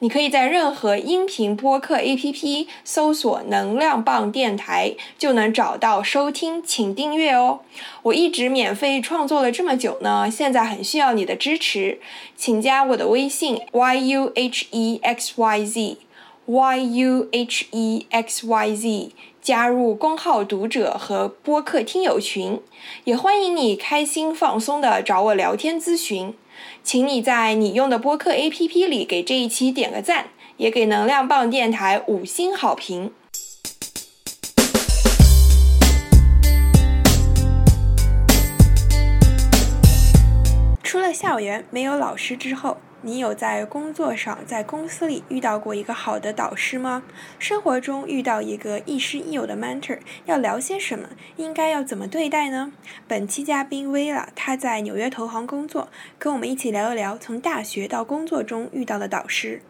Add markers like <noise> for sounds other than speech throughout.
你可以在任何音频播客 APP 搜索“能量棒电台”，就能找到收听，请订阅哦。我一直免费创作了这么久呢，现在很需要你的支持，请加我的微信 yuhexyz yuhexyz，加入公号读者和播客听友群，也欢迎你开心放松的找我聊天咨询。请你在你用的播客 APP 里给这一期点个赞，也给能量棒电台五星好评。出了校园没有老师之后，你有在工作上、在公司里遇到过一个好的导师吗？生活中遇到一个亦师亦友的 mentor，要聊些什么？应该要怎么对待呢？本期嘉宾 Vila，他在纽约投行工作，跟我们一起聊一聊从大学到工作中遇到的导师。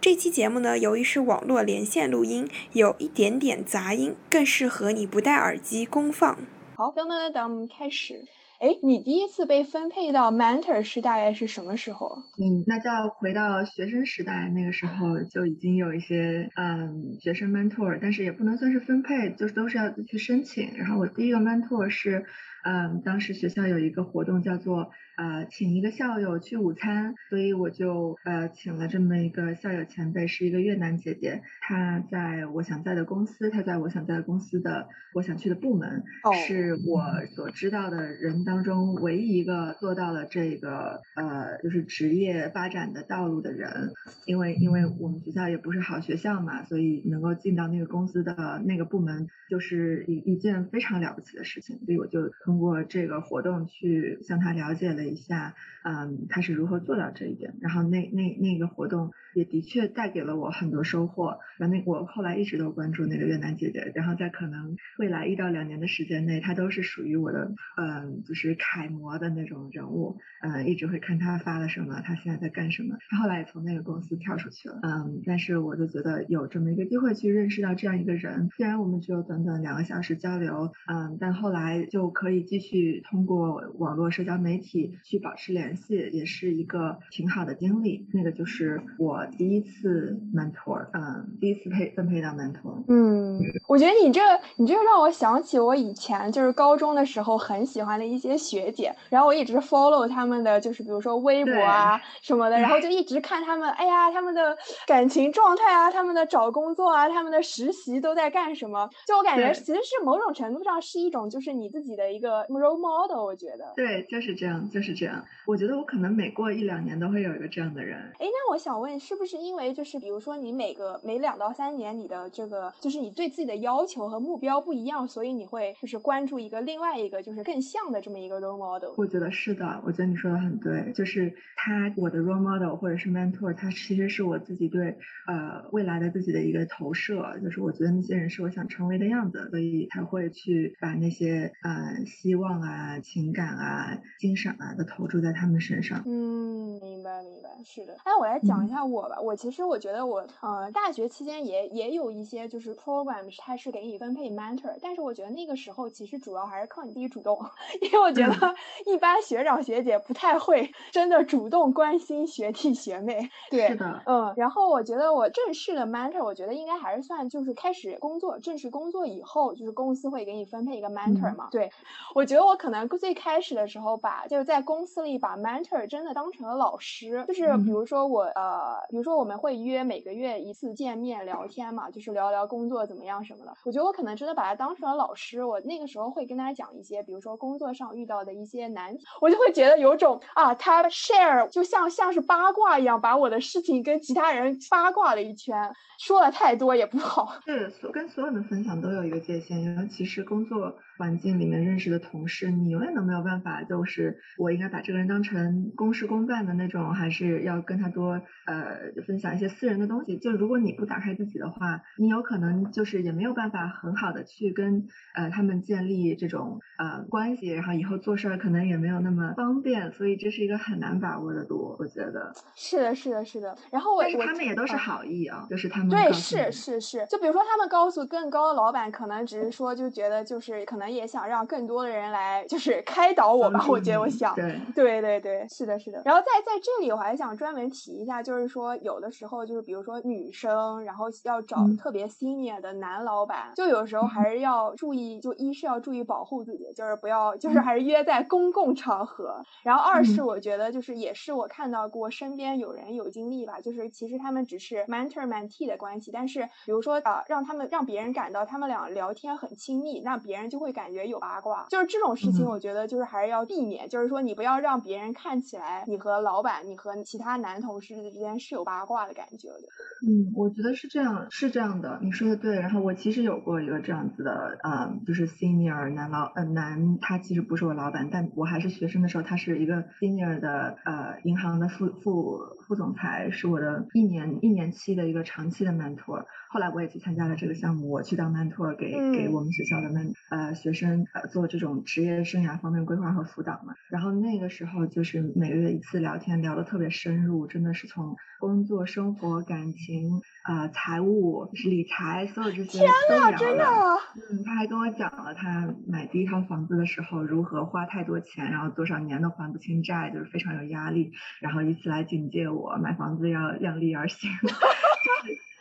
这期节目呢，由于是网络连线录音，有一点点杂音，更适合你不戴耳机公放。好，等等等等，我们开始。哎，你第一次被分配到 mentor 是大概是什么时候？嗯，那就要回到学生时代，那个时候就已经有一些嗯学生 mentor，但是也不能算是分配，就是都是要去申请。然后我第一个 mentor 是。嗯，当时学校有一个活动叫做呃，请一个校友去午餐，所以我就呃请了这么一个校友前辈，是一个越南姐姐，她在我想在的公司，她在我想在的公司的我想去的部门，是我所知道的人当中唯一一个做到了这个呃就是职业发展的道路的人，因为因为我们学校也不是好学校嘛，所以能够进到那个公司的那个部门，就是一一件非常了不起的事情，所以我就。通过这个活动去向他了解了一下，嗯，他是如何做到这一点。然后那那那个活动也的确带给了我很多收获。然后那我后来一直都关注那个越南姐姐，然后在可能未来一到两年的时间内，她都是属于我的，嗯，就是楷模的那种人物。嗯，一直会看她发了什么，她现在在干什么。她后来也从那个公司跳出去了。嗯，但是我就觉得有这么一个机会去认识到这样一个人，虽然我们只有短短两个小时交流，嗯，但后来就可以。继续通过网络社交媒体去保持联系，也是一个挺好的经历。那个就是我第一次 mentor，嗯，第一次配分配到 mentor。嗯，我觉得你这你这让我想起我以前就是高中的时候很喜欢的一些学姐，然后我一直 follow 他们的就是比如说微博啊什么的，然后就一直看他们，哎呀，他们的感情状态啊，他们的找工作啊，他们的实习都在干什么？就我感觉其实是某种程度上是一种就是你自己的一个。role model，我觉得对，就是这样，就是这样。我觉得我可能每过一两年都会有一个这样的人。哎，那我想问，是不是因为就是比如说你每个每两到三年，你的这个就是你对自己的要求和目标不一样，所以你会就是关注一个另外一个就是更像的这么一个 role model？我觉得是的，我觉得你说的很对，就是他我的 role model 或者是 mentor，他其实是我自己对呃未来的自己的一个投射，就是我觉得那些人是我想成为的样子，所以才会去把那些呃。希望啊，情感啊，精神啊，都投注在他们身上。嗯，明白明白，是的。哎我来讲一下我吧。我其实我觉得我，呃，大学期间也也有一些就是 program，它是给你分配 mentor，但是我觉得那个时候其实主要还是靠你自己主动，<laughs> 因为我觉得 <laughs> 一般学长学姐不太会真的主动关心学弟学妹。对，是的，嗯。然后我觉得我正式的 mentor，我觉得应该还是算就是开始工作，正式工作以后，就是公司会给你分配一个 mentor 嘛。对。我觉得我可能最开始的时候把就是在公司里把 mentor 真的当成了老师，就是比如说我呃，比如说我们会约每个月一次见面聊天嘛，就是聊聊工作怎么样什么的。我觉得我可能真的把他当成了老师，我那个时候会跟他讲一些，比如说工作上遇到的一些难题，我就会觉得有种啊，他 share 就像像是八卦一样，把我的事情跟其他人八卦了一圈，说了太多也不好。对，所跟所有的分享都有一个界限，尤其是工作。环境里面认识的同事，你永远都没有办法，就是我应该把这个人当成公事公办的那种，还是要跟他多呃分享一些私人的东西。就如果你不打开自己的话，你有可能就是也没有办法很好的去跟呃他们建立这种呃关系，然后以后做事儿可能也没有那么方便，所以这是一个很难把握的度，我觉得。是的，是的，是的。然后我但是他们也都是好意啊，就是他们对，是是是。就比如说他们告诉更高的老板，可能只是说就觉得就是可能也想让更多的人来就是开导我吧，我觉得我想。对对对对，是的，是的。然后在在这里我还想专门提一下，就是说有的时候就是比如说女生，然后要找特别 senior 的男老板，就有时候还是要注意，就一是要注意保护自己，就是不要就是还是约在公共场合。然后二是我觉得就是也是我看到过身边有人有经历吧，就是其实他们只是 mentor mentee 的关系，但是比如说啊，让他们让别人感到他们俩聊天很亲密，那别人就会感觉有八卦，就是这种事情，我觉得就是还是要避免，就是说你不要让别人看起来你和老板、你和其他男同事之间是有八卦的感觉的。嗯，我觉得是这样，是这样的，你说的对。然后我其实有过一个这样子的，呃，就是 senior 男老呃男，他其实不是我老板，但我还是学生的时候，他是一个 senior 的呃银行的副副副总裁，是我的一年一年期的一个长期的 mentor。后来我也去参加了这个项目，我去当 mentor 给给我们学校的 men 呃学生呃做这种职业生涯方面规划和辅导嘛。然后那个时候就是每个月一次聊天，聊得特别深入，真的是从工作、生活、感情啊、财务、就是理财，所有这些都聊了。嗯，他还跟我讲了他买第一套房子的时候如何花太多钱，然后多少年都还不清债，就是非常有压力，然后以此来警戒我买房子要量力而行。<laughs>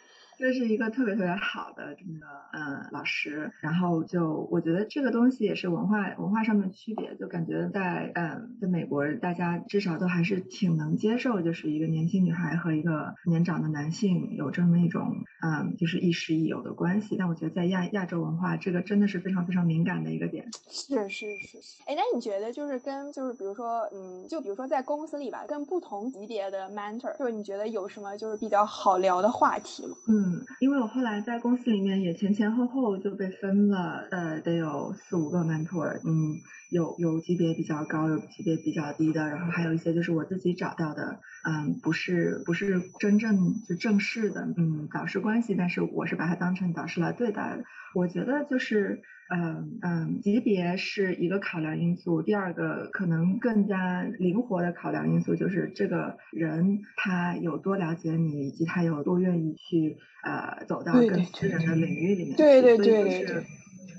就是这是一个特别特别好的这么的嗯老师，然后就我觉得这个东西也是文化文化上面区别，就感觉在嗯在美国大家至少都还是挺能接受，就是一个年轻女孩和一个年长的男性有这么一种嗯就是亦师亦友的关系，但我觉得在亚亚洲文化这个真的是非常非常敏感的一个点。是是是是，哎，那你觉得就是跟就是比如说嗯就比如说在公司里吧，跟不同级别的 mentor，就是你觉得有什么就是比较好聊的话题吗？嗯。因为我后来在公司里面也前前后后就被分了，呃，得有四五个 mentor，嗯，有有级别比较高，有级别比较低的，然后还有一些就是我自己找到的，嗯，不是不是真正就正式的，嗯，导师关系，但是我是把它当成导师来对待的。我觉得就是，嗯嗯，级别是一个考量因素，第二个可能更加灵活的考量因素就是这个人他有多了解你，以及他有多愿意去呃走到更私人的领域里面去。对对对对对。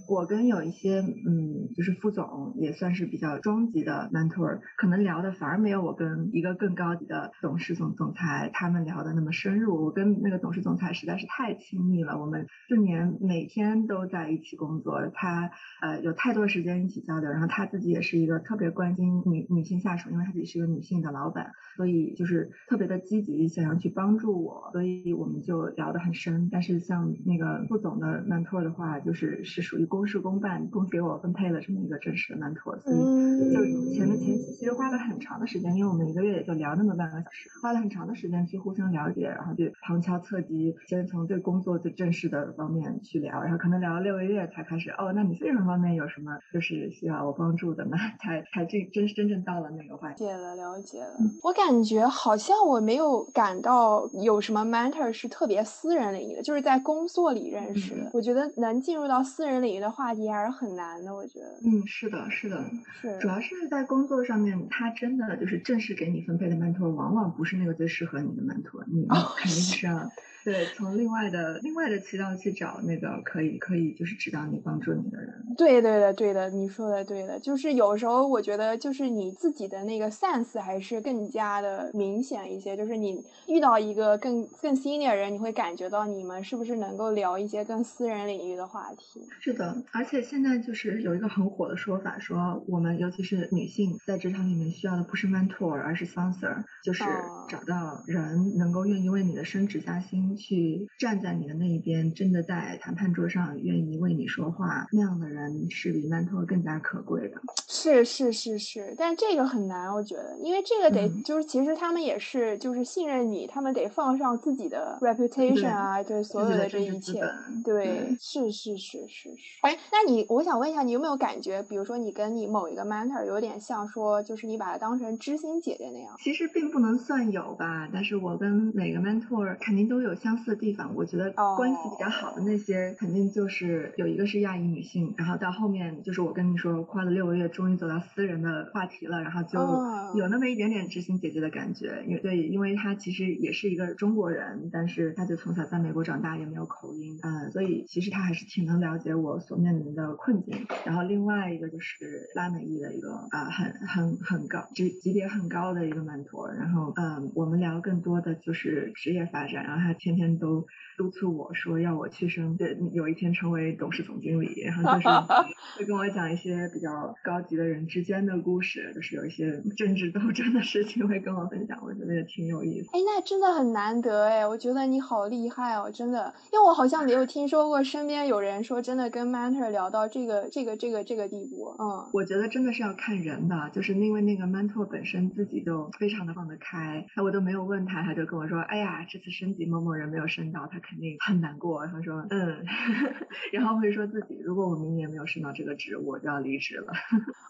我跟有一些嗯，就是副总也算是比较中级的 mentor，可能聊的反而没有我跟一个更高级的董事总总裁他们聊的那么深入。我跟那个董事总裁实在是太亲密了，我们四年每天都在一起工作，他呃有太多时间一起交流，然后他自己也是一个特别关心女女性下属，因为他自己是一个女性的老板，所以就是特别的积极，想要去帮助我，所以我们就聊得很深。但是像那个副总的 mentor 的话，就是是属于。公事公办，公司给我分配了这么一个正式的 mentor，所以就前面前期其实花了很长的时间，因为我们一个月也就聊那么半个小时，花了很长的时间去互相了解，然后就旁敲侧击，先从对工作最正式的方面去聊，然后可能聊了六个月才开始，哦，那你这种方面有什么就是需要我帮助的呢？<laughs> 才才真真真正到了那个环节。了解了，了解了。我感觉好像我没有感到有什么 mentor 是特别私人领域的，就是在工作里认识的。我觉得能进入到私人领域的话题还是很难的，我觉得。嗯，是的，是的，是。主要是在工作上面，他真的就是正式给你分配的 mentor，往往不是那个最适合你的 mentor，你肯定是要。对，从另外的另外的渠道去找那个可以可以就是指导你帮助你的人。对对的对的，你说的对的，就是有时候我觉得就是你自己的那个 sense 还是更加的明显一些，就是你遇到一个更更 senior 的人，你会感觉到你们是不是能够聊一些更私人领域的话题。是的，而且现在就是有一个很火的说法，说我们尤其是女性在职场里面需要的不是 mentor，而是 sponsor，就是找到人能够愿意为你的升职加薪。心去站在你的那一边，真的在谈判桌上愿意为你说话，那样的人是比 mentor 更加可贵的。是是是是，但这个很难，我觉得，因为这个得嗯就是其实他们也是就是信任你，他们得放上自己的 reputation 啊，就是所有的这一切。对，是是是是是。哎，那你我想问一下，你有没有感觉，比如说你跟你某一个 mentor 有点像说，就是你把他当成知心姐姐那样？其实并不能算有吧，但是我跟每个 mentor 肯定都有相似的地方。我觉得关系比较好的那些，肯定就是有一个是亚裔女性，然后到后面就是我跟你说跨了六个月，终于走到私人的话题了，然后就哦有那么一点点知心姐姐的感觉。因为对，因为她其实也是一个中国人，但是她就从小在美国长大，也没有口音，嗯，所以其实她还是挺能了解我所面临的困境。然后另外一个就是拉美裔的一个啊、很很很高级级别很高的一个 mentor，然后嗯，我们聊更多的就是职业发展，然后她天天天都督促我说要我去升，对，有一天成为董事总经理，然后就是 <laughs> 会跟我讲一些比较高级的人之间的故事，就是有一些政治斗争的事情会跟我分享，我觉得也挺有意思。哎，那真的很难得哎，我觉得你好厉害哦，真的，因为我好像没有听说过身边有人说真的跟 mentor 聊到这个这个这个这个地步，嗯。我觉得真的是要看人的，就是因为那个 mentor 本身自己就非常的放得开，我都没有问他，他就跟我说，哎呀，这次升级某某人没有升到，他肯定很难过。他说，嗯，<laughs> 然后会说自己，如果我明年没有升到这个职，我就要离职了。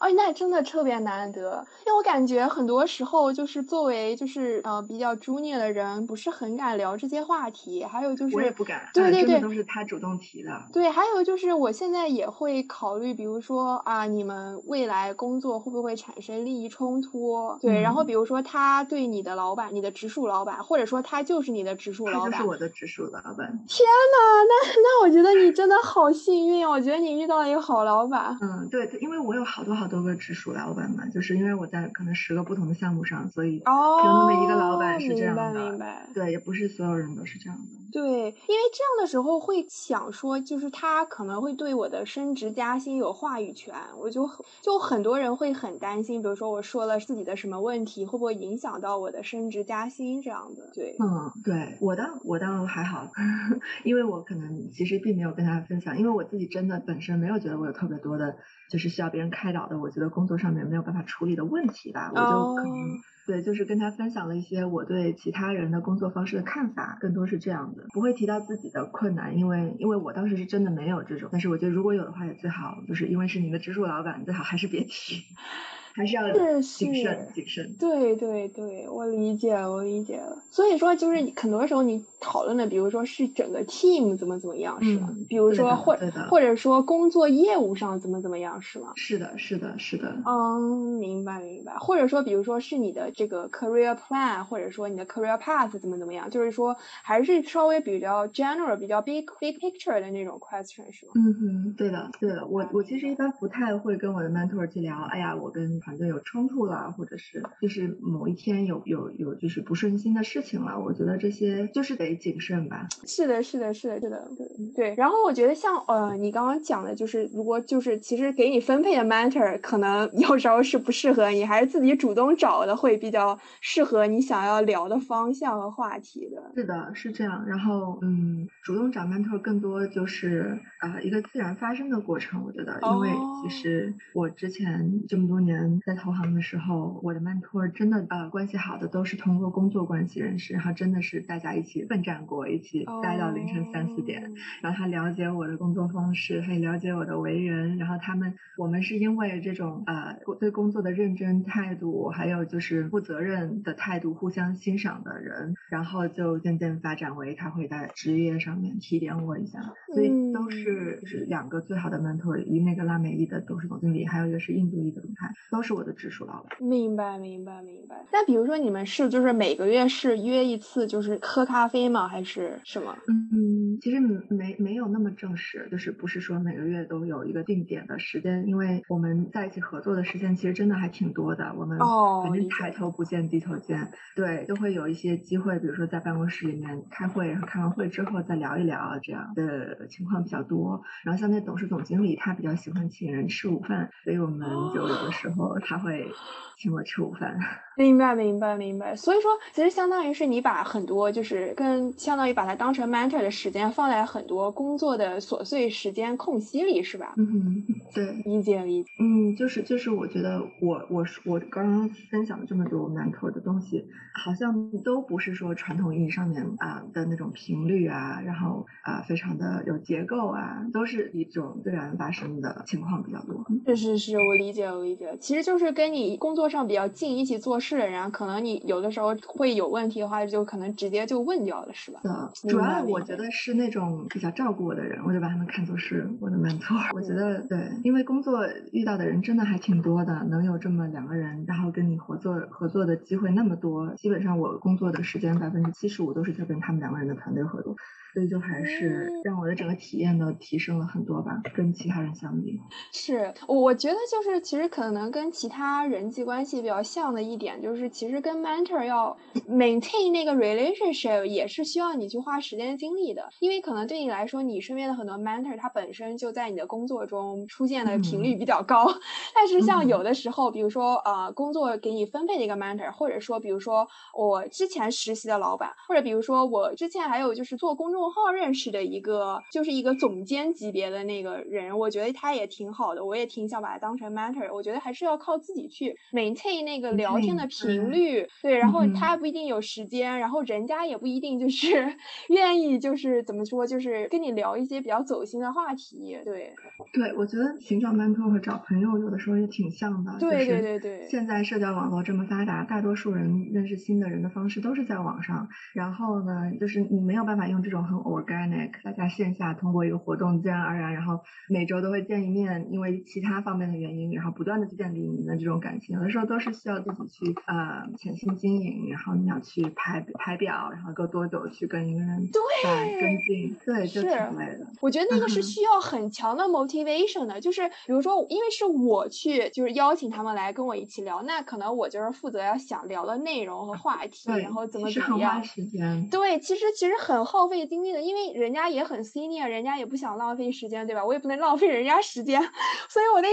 哎，<laughs> 那真的特别难得，因为我感觉很多时候就是作为就是呃比较 junior 的人，不是很敢聊这些话题。还有就是，我也不敢，对对对，都是他主动提的。对，还有就是我现在也会考虑，比如说啊，你们未来工作会不会产生利益冲突？对，然后嗯比如说他对你的老板，你的直属老板，或者说他就是你的直属老板是。我的直属老板。天呐，那那我觉得你真的好幸运，我觉得你遇到了一个好老板。嗯，对，因为我有好多好多个直属老板嘛，就是因为我在可能十个不同的项目上，所以只有那么一个老板是这样哦明白的。明白。对，也不是所有人都是这样的。对，因为这样的时候会想说，就是他可能会对我的升职加薪有话语权，我就就很多人会很担心，比如说我说了自己的什么问题，会不会影响到我的升职加薪这样的。对，嗯，对我倒我倒还好，<laughs> 因为我可能其实并没有跟他分享，因为我自己真的本身没有觉得我有特别多的，就是需要别人开导的，我觉得工作上面没有办法处理的问题吧，我就可能、哦对，就是跟他分享了一些我对其他人的工作方式的看法，更多是这样的，不会提到自己的困难，因为因为我当时是真的没有这种，但是我觉得如果有的话也最好，就是因为是你的直属老板，最好还是别提，还是要谨慎谨慎。对对对，我理解了，我理解了。所以说，就是你很多时候你讨论的，比如说是整个 team 怎么怎么样，是吗？嗯比如说或或者说工作业务上怎么怎么样，是吗？是的，是的，是的。嗯，明白明白，或者说，比如说是你的这个 career plan，或者说你的 career path 怎么怎么样，就是说还是稍微比较 general、比较 big big picture 的那种 question 是吗？嗯哼，对的，对的，我我其实一般不太会跟我的 mentor 去聊，哎呀，我跟团队有冲突了，或者是就是某一天有有有就是不顺心的事情了，我觉得这些就是得谨慎吧。是的，是的，是的，是的，对对。然后我觉得像呃，你刚刚讲的，就是如果就是其实给你分配的 mentor，可能 <laughs> 有时候是不适合你，还是自己主动找的会比较适合你想要聊的方向和话题的。是的，是这样。然后，嗯，主动找 mentor 更多就是呃一个自然发生的过程。我觉得，因为哦其实我之前这么多年在投行的时候，我的 mentor 真的呃关系好的都是通过工作关系认识，然后真的是大家一起奋战过，一起待到凌晨三四点。哦然后他了解我的工作方式，他也了解我的为人，然后他们我们是因为这种呃对工作的认真态度，还有就是负责任的态度，互相欣赏的人，然后就渐渐发展为他会在职业上面提点我一下，所以都是就是两个最好的 mentor，一那个拉美裔的董事总经理，还有一个是印度裔的总裁，都是我的直属老板。明白，明白，明白。那比如说你们是就是每个月是约一次，就是喝咖啡吗？还是什么？嗯，嗯，其实没没有那么正式，就是不是说每个月都有一个定点的时间，因为我们在一起合作的时间其实真的还挺多的。我们反正抬头不见低头见，对，都会有一些机会，比如说在办公室里面开会，然后开完会之后再聊一聊，这样的情况比较多。然后像那董事总经理，他比较喜欢请人吃午饭，所以我们就有的时候他会。请我吃午饭，<laughs> 明白明白明白。所以说，其实相当于是你把很多就是跟相当于把它当成 mentor 的时间放在很多工作的琐碎时间空隙里，是吧？嗯，对，理解理解。嗯，就是就是，我觉得我我我刚刚分享了这么多 mentor 的东西，好像都不是说传统意义上面啊的那种频率啊，然后啊非常的有结构啊，都是一种自然发生的情况比较多。是是是，我理解我理解。其实就是跟你工作。上比较近一起做事的人，可能你有的时候会有问题的话，就可能直接就问掉了，是吧？主要我觉得是那种比较照顾我的人，我就把他们看作是我的 mentor。我觉得对，因为工作遇到的人真的还挺多的，能有这么两个人，然后跟你合作合作的机会那么多，基本上我工作的时间百分之七十五都是在跟他们两个人的团队合作。所以就还是让我的整个体验都提升了很多吧，跟其他人相比。是，我觉得就是其实可能跟其他人际关系比较像的一点，就是其实跟 mentor 要 maintain 那个 relationship 也是需要你去花时间精力的，因为可能对你来说，你身边的很多 mentor 他本身就在你的工作中出现的频率比较高，但是像有的时候，比如说呃工作给你分配的一个 mentor，或者说比如说我之前实习的老板，或者比如说我之前还有就是做公众。号认识的一个就是一个总监级别的那个人，我觉得他也挺好的，我也挺想把他当成 mentor。我觉得还是要靠自己去 maintain 那个聊天的频率，对，然后他不一定有时间，然后人家也不一定就是 <laughs> 愿意，就是怎么说，就是跟你聊一些比较走心的话题，对。对，我觉得寻找 mentor 和找朋友有的时候也挺像的，对对对对。现在社交网络这么发达，大多数人认识新的人的方式都是在网上，然后呢，就是你没有办法用这种很。organic，大家线下通过一个活动自然而然，然后每周都会见一面，因为其他方面的原因，然后不断的去建立你们的这种感情。有的时候都是需要自己去呃潜心经营，然后你要去排排表，然后够多久去跟一个人对跟进，对，就挺累的。我觉得那个是需要很强的 motivation 的，就是比如说，因为是我去就是邀请他们来跟我一起聊，那可能我就是负责要想聊的内容和话题，然后怎么怎么样。时间。对，其实其实很耗费精力。因为人家也很 senior，人家也不想浪费时间，对吧？我也不能浪费人家时间，<laughs> 所以我得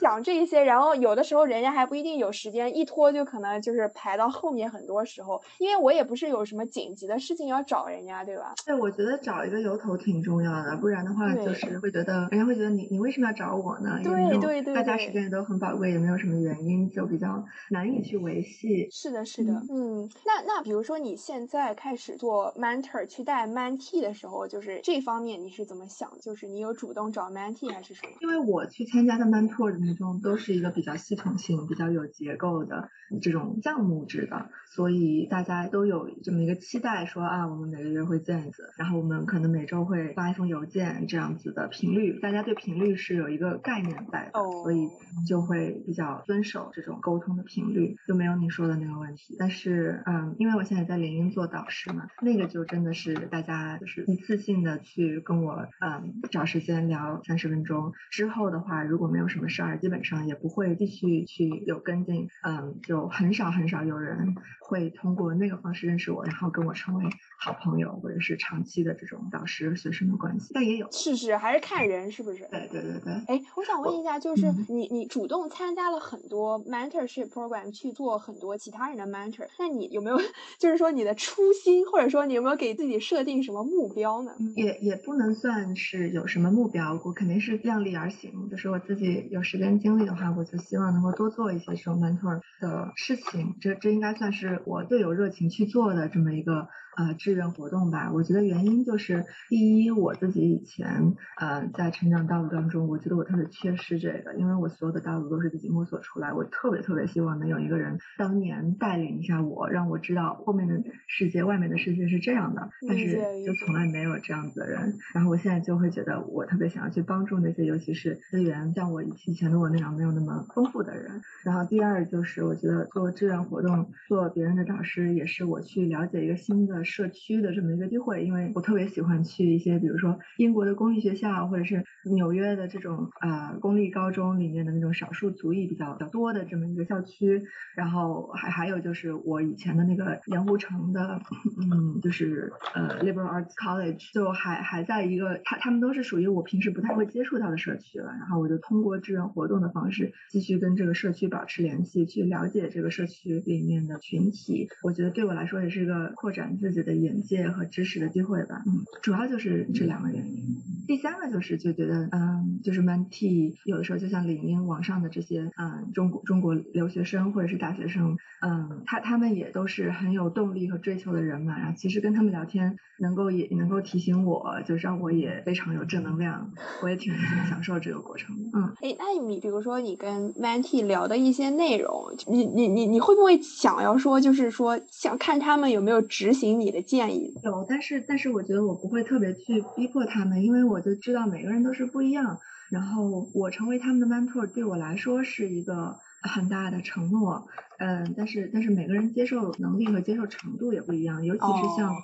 想这些。然后有的时候人家还不一定有时间，一拖就可能就是排到后面很多时候。因为我也不是有什么紧急的事情要找人家，对吧？对，我觉得找一个由头挺重要的，不然的话就是会觉得人家会觉得你你为什么要找我呢？对对对，大家时间也都很宝贵，也没有什么原因，就比较难以去维系。是的，是的，嗯。那那比如说你现在开始做 mentor 去带 mentee。的时候，就是这方面你是怎么想？就是你有主动找 mentee 还是什么？因为我去参加的 mentor 的那种都是一个比较系统性、比较有结构的这种项目制的，所以大家都有这么一个期待，说啊，我们每个月会见一次，然后我们可能每周会发一封邮件，这样子的频率，大家对频率是有一个概念在的，所以就会比较遵守这种沟通的频率，就没有你说的那个问题。但是，嗯，因为我现在在联英做导师嘛，那个就真的是大家。就是一次性的去跟我嗯找时间聊三十分钟之后的话，如果没有什么事儿，基本上也不会继续去有跟进，嗯，就很少很少有人会通过那个方式认识我，然后跟我成为好朋友或者是长期的这种导师学生的关系。但也有是是还是看人是不是？对对对对。哎，我想问一下，就是你你主动参加了很多 mentorship program 去做很多其他人的 mentor，那你有没有 <laughs> 就是说你的初心，或者说你有没有给自己设定什么？什么目标呢？也也不能算是有什么目标，我肯定是量力而行。就是我自己有时间精力的话，我就希望能够多做一些这种 mentor 的事情。这这应该算是我最有热情去做的这么一个。呃，志愿活动吧，我觉得原因就是，第一，我自己以前呃在成长道路当中，我觉得我特别缺失这个，因为我所有的道路都是自己摸索出来，我特别特别希望能有一个人当年带领一下我，让我知道后面的世界、外面的世界是这样的，但是就从来没有这样子的人。然后我现在就会觉得，我特别想要去帮助那些，尤其是资源像我以前的我那样没有那么丰富的人。然后第二就是，我觉得做志愿活动、做别人的导师，也是我去了解一个新的。社区的这么一个机会，因为我特别喜欢去一些，比如说英国的公立学校，或者是纽约的这种呃公立高中里面的那种少数族裔比较比较多的这么一个校区。然后还还有就是我以前的那个盐湖城的，嗯，就是呃 Liberal Arts College，就还还在一个他他们都是属于我平时不太会接触到的社区了。然后我就通过志愿活动的方式继续跟这个社区保持联系，去了解这个社区里面的群体。我觉得对我来说也是一个扩展自己的眼界和知识的机会吧。嗯，主要就是这两个原因。第三个就是就觉得，嗯，就是 Mentee 有的时候就像领英网上的这些，嗯，中国中国留学生或者是大学生，嗯，他他们也都是很有动力和追求的人嘛。然后其实跟他们聊天，能够也能够提醒我，就让我也非常有正能量。我也挺享受这个过程的。嗯，哎，那你比如说你跟 Mentee 聊的一些内容，你你你你会不会想要说，就是说想看他们有没有执行你的建议？有，但是但是我觉得我不会特别去逼迫他们，因为我我就知道每个人都是不一样。然后我成为他们的 mentor 对我来说是一个很大的承诺。嗯，但是但是每个人接受能力和接受程度也不一样，尤其是像。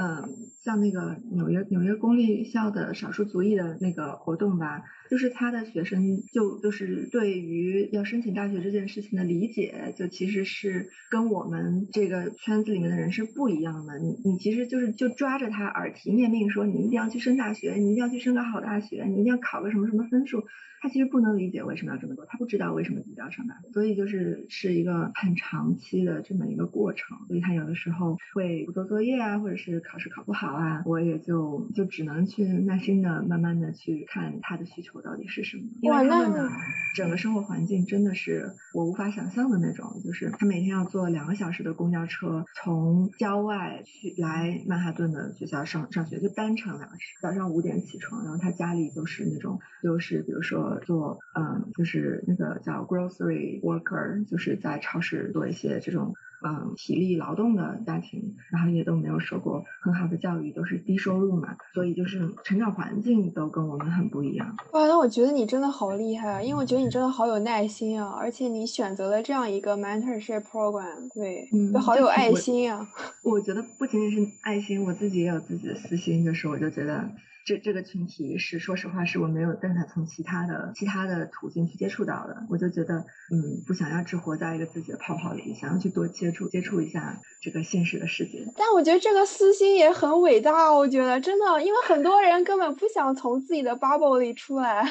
嗯，像那个纽约纽约公立校的少数族裔的那个活动吧，就是他的学生就就是对于要申请大学这件事情的理解，就其实是跟我们这个圈子里面的人是不一样的。你你其实就是就抓着他耳提面命说，你一定要去升大学，你一定要去升个好大学，你一定要考个什么什么分数。他其实不能理解为什么要这么做，他不知道为什么自己要上大学，所以就是是一个很长期的这么一个过程。所以他有的时候会不做作业啊，或者是考试考不好啊，我也就就只能去耐心的、慢慢的去看他的需求到底是什么。因为他们的整个生活环境真的是我无法想象的那种，就是他每天要坐两个小时的公交车从郊外去来曼哈顿的学校上上学，就单程两个小时，早上五点起床，然后他家里就是那种就是比如说。做嗯，就是那个叫 grocery worker，就是在超市做一些这种嗯体力劳动的家庭，然后也都没有受过很好的教育，都是低收入嘛，所以就是成长环境都跟我们很不一样。哇，那我觉得你真的好厉害啊，因为我觉得你真的好有耐心啊，而且你选择了这样一个 mentorship program，对，嗯，好有爱心啊。我觉得不仅仅是爱心，我自己也有自己的私心，就是我就觉得。这这个群体是，说实话，是我没有办法从其他的其他的途径去接触到的。我就觉得，嗯，不想要只活在一个自己的泡泡里，想要去多接触接触一下这个现实的世界。但我觉得这个私心也很伟大，我觉得真的，因为很多人根本不想从自己的 bubble 里出来。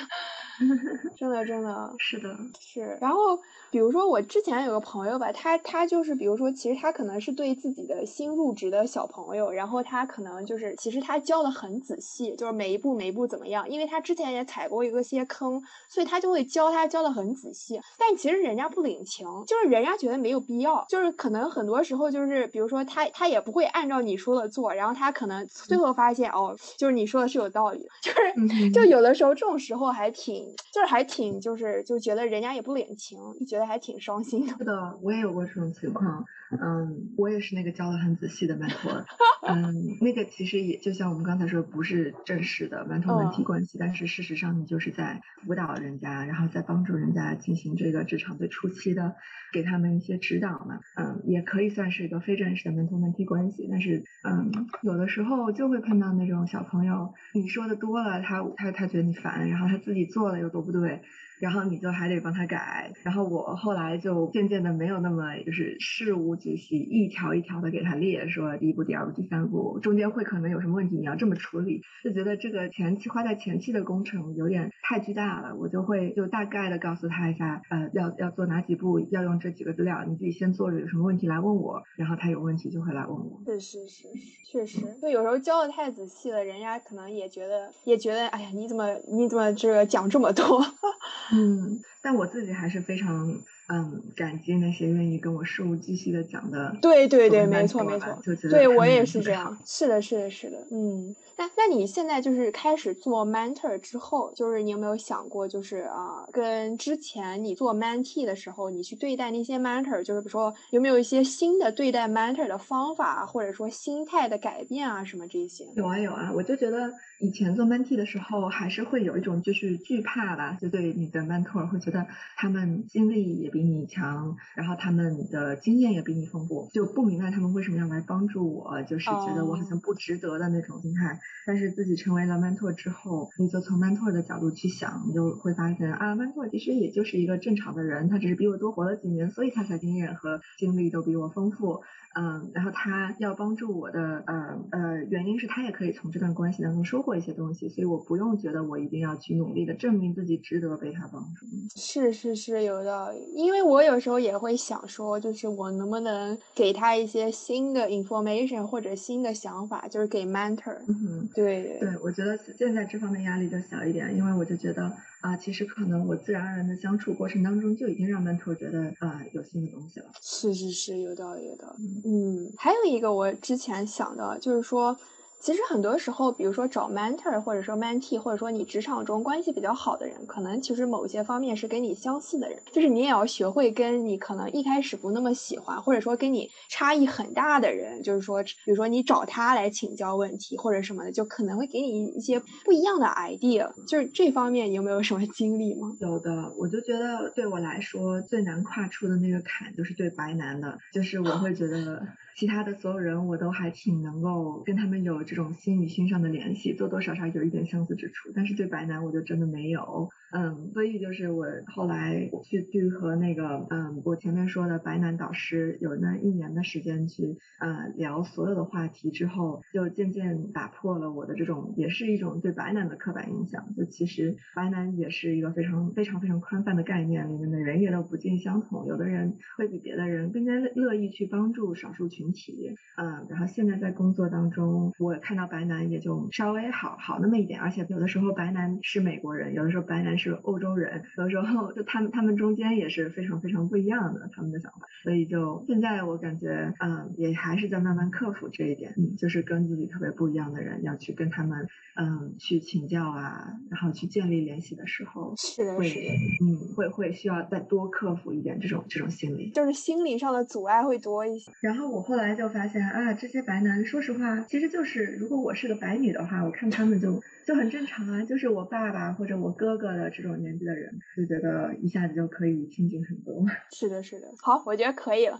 <laughs> 真的，真的是的，是。然后，比如说我之前有个朋友吧，他他就是，比如说，其实他可能是对自己的新入职的小朋友，然后他可能就是，其实他教的很仔细，就是每一步每一步怎么样，因为他之前也踩过一个些坑，所以他就会教他教的很仔细。但其实人家不领情，就是人家觉得没有必要，就是可能很多时候就是，比如说他他也不会按照你说的做，然后他可能最后发现哦，就是你说的是有道理，<laughs> 就是就有的时候这种时候还挺。就是还挺，就是就觉得人家也不领情，就觉得还挺伤心的。是的，我也有过这种情况。嗯，我也是那个教的很仔细的拜托。<laughs> 嗯，那个其实也就像我们刚才说，不是正式的 mentor mentee 关系，但是事实上你就是在辅导人家，然后在帮助人家进行这个职场最初期的，给他们一些指导嘛。嗯，也可以算是一个非正式的 mentor mentee 关系。但是，嗯，有的时候就会碰到那种小朋友，你说的多了，他他他觉得你烦，然后他自己做了又做不对。然后你就还得帮他改，然后我后来就渐渐的没有那么就是事无巨细，一条一条的给他列，说第一步、第二步、第三步，中间会可能有什么问题，你要这么处理，就觉得这个前期花在前期的工程有点太巨大了，我就会就大概的告诉他一下，呃，要要做哪几步，要用这几个资料，你自己先做着，有什么问题来问我，然后他有问题就会来问我。是是是，确实，就有时候教的太仔细了，人家可能也觉得也觉得，哎呀，你怎么你怎么这个讲这么多？<laughs> 嗯，但我自己还是非常嗯感激那些愿意跟我事无巨细的讲的。对对对，没错没错，就对我也是这样。是的，是的，是的。嗯，那那你现在就是开始做 mentor 之后，就是你有没有想过，就是啊，跟之前你做 mentee 的时候，你去对待那些 mentor，就是比如说有没有一些新的对待 mentor 的方法，或者说心态的改变啊，什么这些？有啊有啊，我就觉得以前做 mentee 的时候，还是会有一种就是惧怕吧，就对你的 mentor 会觉得他们经历也比你强，然后他们的经验也比你丰富，就不明白他们为什么要来帮助我，就是觉得我好像不值得的那种心态。但是自己成为了 mentor 之后，你就从 mentor 的角度去想，你就会发现啊，mentor 其实也就是一个正常的人，他只是比我多活了几年，所以他才经验和经历都比我丰富。嗯，然后他要帮助我的，呃呃，原因是他也可以从这段关系当中收获一些东西，所以我不用觉得我一定要去努力的证明自己值得被他帮助。是是是，有道理。因为我有时候也会想说，就是我能不能给他一些新的 information 或者新的想法，就是给 mentor。嗯，对对，我觉得现在这方面压力就小一点，因为我就觉得啊，其实可能我自然而然的相处过程当中就已经让 mentor 觉得啊有新的东西了。是是是，有道理有道理。嗯，还有一个我之前想的，就是说。其实很多时候，比如说找 mentor，或者说 mentee，或者说你职场中关系比较好的人，可能其实某些方面是跟你相似的人，就是你也要学会跟你可能一开始不那么喜欢，或者说跟你差异很大的人，就是说，比如说你找他来请教问题或者什么的，就可能会给你一些不一样的 idea。就是这方面，你有没有什么经历吗？有的，我就觉得对我来说最难跨出的那个坎，就是对白男的，就是我会觉得。其他的所有人，我都还挺能够跟他们有这种心理心上的联系，多多少少有一点相似之处。但是对白男，我就真的没有。嗯，所以就是我后来去去和那个嗯，我前面说的白男导师有那一年的时间去呃聊所有的话题之后，就渐渐打破了我的这种也是一种对白男的刻板印象。就其实白男也是一个非常非常非常宽泛的概念，里面的人也都不尽相同。有的人会比别的人更加乐意去帮助少数群体。嗯，然后现在在工作当中，我看到白男也就稍微好好那么一点。而且有的时候白男是美国人，有的时候白男。是欧洲人，有的时候就他们他们中间也是非常非常不一样的他们的想法，所以就现在我感觉，嗯，也还是在慢慢克服这一点，嗯，就是跟自己特别不一样的人要去跟他们，嗯，去请教啊，然后去建立联系的时候，是的，是的，嗯，会会需要再多克服一点这种这种心理，就是心理上的阻碍会多一些。然后我后来后来就发现啊，这些白男，说实话，其实就是如果我是个白女的话，我看他们就就很正常啊，就是我爸爸或者我哥哥的。这种年纪的人就觉得一下子就可以亲近很多。是的，是的。好，我觉得可以了。